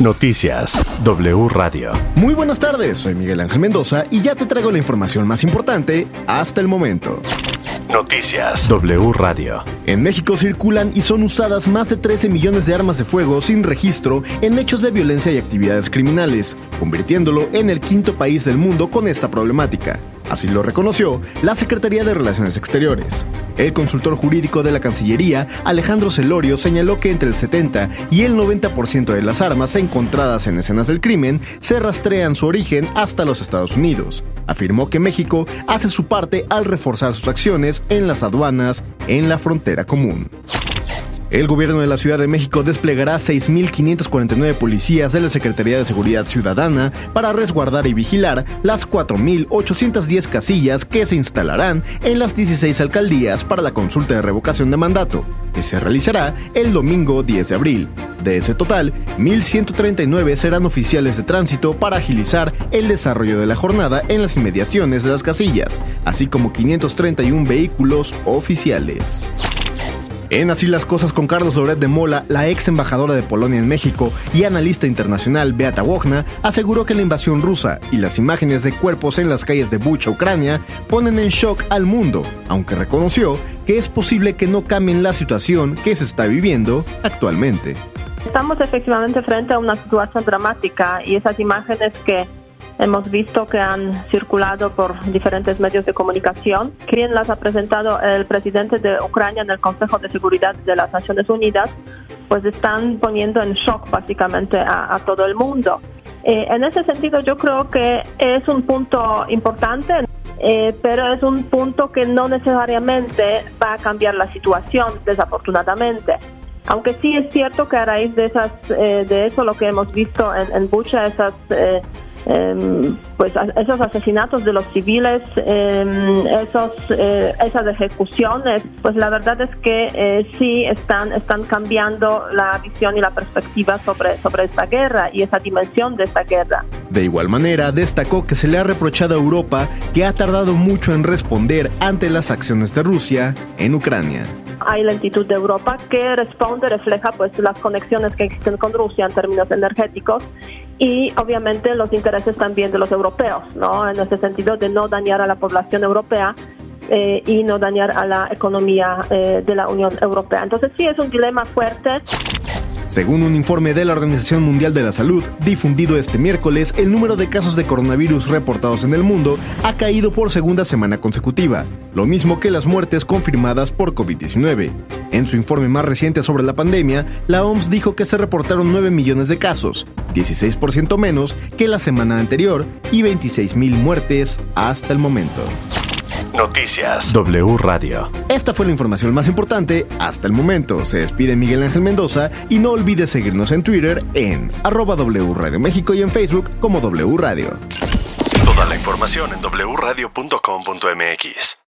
Noticias W Radio. Muy buenas tardes, soy Miguel Ángel Mendoza y ya te traigo la información más importante hasta el momento. Noticias W Radio. En México circulan y son usadas más de 13 millones de armas de fuego sin registro en hechos de violencia y actividades criminales, convirtiéndolo en el quinto país del mundo con esta problemática. Así lo reconoció la Secretaría de Relaciones Exteriores. El consultor jurídico de la Cancillería, Alejandro Celorio, señaló que entre el 70 y el 90% de las armas encontradas en escenas del crimen se rastrean su origen hasta los Estados Unidos. Afirmó que México hace su parte al reforzar sus acciones en las aduanas en la frontera común. El gobierno de la Ciudad de México desplegará 6.549 policías de la Secretaría de Seguridad Ciudadana para resguardar y vigilar las 4.810 casillas que se instalarán en las 16 alcaldías para la consulta de revocación de mandato, que se realizará el domingo 10 de abril. De ese total, 1.139 serán oficiales de tránsito para agilizar el desarrollo de la jornada en las inmediaciones de las casillas, así como 531 vehículos oficiales. En Así las cosas con Carlos Loret de Mola, la ex embajadora de Polonia en México y analista internacional Beata Wojna, aseguró que la invasión rusa y las imágenes de cuerpos en las calles de Bucha, Ucrania, ponen en shock al mundo, aunque reconoció que es posible que no cambien la situación que se está viviendo actualmente. Estamos efectivamente frente a una situación dramática y esas imágenes que hemos visto que han circulado por diferentes medios de comunicación. Quien las ha presentado el presidente de Ucrania en el Consejo de Seguridad de las Naciones Unidas, pues están poniendo en shock básicamente a, todo el mundo. Eh, en ese sentido, yo creo que es un punto importante, eh, pero es un punto que no necesariamente va a cambiar la situación, desafortunadamente. Aunque sí es cierto que a raíz de esas, eh, de eso lo que hemos visto en, en Bucha, esas Em, pues esos asesinatos de los civiles, em, esos, eh, esas ejecuciones, pues la verdad es que eh, sí están, están cambiando la visión y la perspectiva sobre, sobre esta guerra y esa dimensión de esta guerra. De igual manera, destacó que se le ha reprochado a Europa que ha tardado mucho en responder ante las acciones de Rusia en Ucrania hay lentitud de Europa que responde, refleja pues las conexiones que existen con Rusia en términos energéticos y obviamente los intereses también de los europeos, ¿no? En ese sentido de no dañar a la población europea eh, y no dañar a la economía eh, de la Unión Europea. Entonces sí es un dilema fuerte. Según un informe de la Organización Mundial de la Salud, difundido este miércoles, el número de casos de coronavirus reportados en el mundo ha caído por segunda semana consecutiva, lo mismo que las muertes confirmadas por COVID-19. En su informe más reciente sobre la pandemia, la OMS dijo que se reportaron 9 millones de casos, 16% menos que la semana anterior y 26 mil muertes hasta el momento. Noticias W Radio. Esta fue la información más importante hasta el momento. Se despide Miguel Ángel Mendoza y no olvides seguirnos en Twitter en arroba W Radio México y en Facebook como W Radio. Toda la información en wradio.com.mx.